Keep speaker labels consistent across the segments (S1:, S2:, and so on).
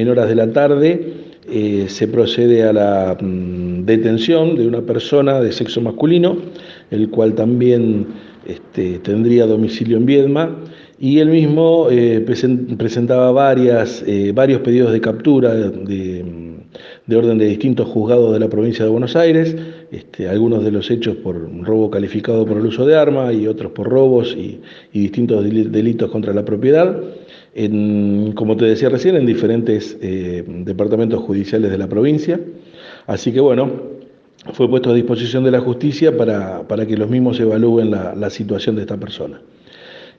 S1: en horas de la tarde eh, se procede a la mm, detención de una persona de sexo masculino, el cual también este, tendría domicilio en Viedma, y él mismo eh, presentaba varias, eh, varios pedidos de captura de, orden de distintos juzgados de la provincia de Buenos Aires, este, algunos de los hechos por robo calificado por el uso de arma y otros por robos y, distintos delitos contra la propiedad, en, como te decía recién, en diferentes eh, departamentos judiciales de la provincia. Así que bueno, fue puesto a disposición de la justicia para, que los mismos evalúen la situación de esta persona.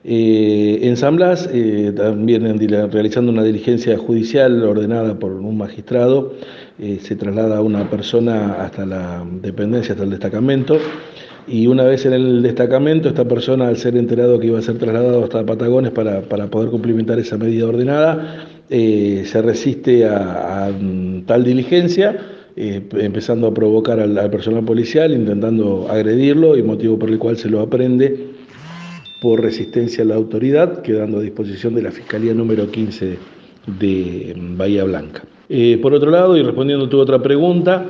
S1: Eh, en San Blas, eh, también realizando una diligencia judicial ordenada por un magistrado, eh, se traslada a una persona hasta la dependencia, hasta el destacamento, y una vez en el destacamento, esta persona, al ser enterado que iba a ser trasladado hasta Patagones para, poder cumplimentar esa medida ordenada, se resiste a, tal diligencia, empezando a provocar al personal policial, intentando agredirlo, y motivo por el cual se lo aprende por resistencia a la autoridad, quedando a disposición de la Fiscalía número 15 de Bahía Blanca. Eh, por otro lado, y respondiendo a tu otra pregunta,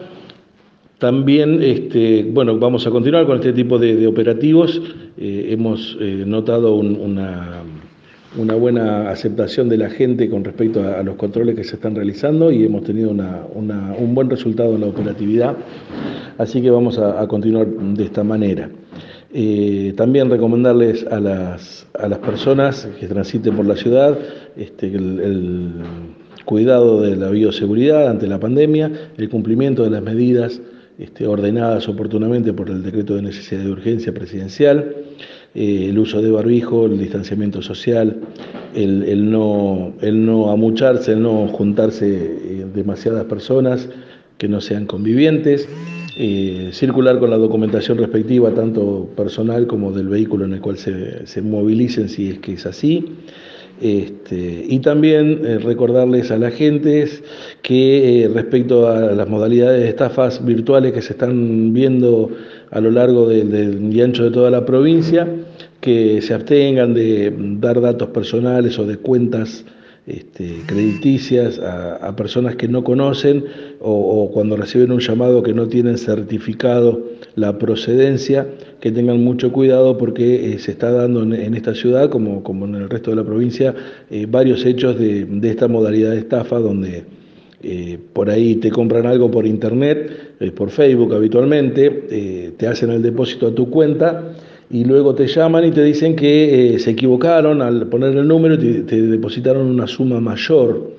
S1: también, este, bueno, vamos a continuar con este tipo de, operativos. Eh, hemos eh, notado una, buena aceptación de la gente con respecto a, los controles que se están realizando y hemos tenido un buen resultado en la operatividad. Así que vamos a continuar de esta manera. Eh, también recomendarles a las, a las personas que transiten por la ciudad este, el, cuidado de la bioseguridad ante la pandemia, el cumplimiento de las medidas este, ordenadas oportunamente por el decreto de necesidad de urgencia presidencial, eh, el uso de barbijo, el distanciamiento social, el, no, el no amucharse, el no juntarse eh, demasiadas personas que no sean convivientes. Circular con la documentación respectiva, tanto personal como del vehículo en el cual se, movilicen, si es que es así. Este, y también eh, recordarles a la gente que eh, respecto a las modalidades de estafas virtuales que se están viendo a lo largo del y ancho de toda la provincia, que se abstengan de dar datos personales o de cuentas este, crediticias a, personas que no conocen o, cuando reciben un llamado que no tienen certificado la procedencia, que tengan mucho cuidado porque eh, se está dando en, esta ciudad, como, como, en el resto de la provincia, eh, varios hechos de, esta modalidad de estafa donde eh, por ahí te compran algo por internet, por Facebook habitualmente, te hacen el depósito a tu cuenta y luego te llaman y te dicen que eh, se equivocaron al poner el número y te, depositaron una suma mayor.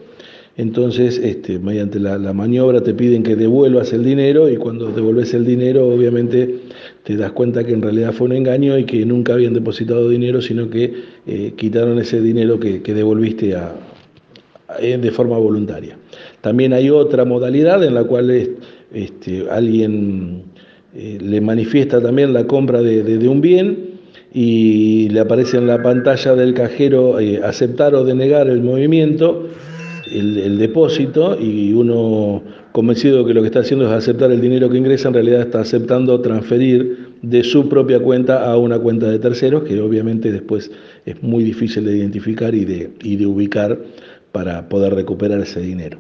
S1: Entonces, este, mediante la, maniobra te piden que devuelvas el dinero y cuando devuelves el dinero, obviamente te das cuenta que en realidad fue un engaño y que nunca habían depositado dinero, sino que eh, quitaron ese dinero que, devolviste a, de forma voluntaria. También hay otra modalidad en la cual este, alguien eh, le manifiesta también la compra de, un bien y le aparece en la pantalla del cajero eh, aceptar o denegar el movimiento, el, depósito, y uno convencido que lo que está haciendo es aceptar el dinero que ingresa, en realidad está aceptando transferir de su propia cuenta a una cuenta de terceros, que obviamente después es muy difícil de identificar y de, y de ubicar para poder recuperar ese dinero.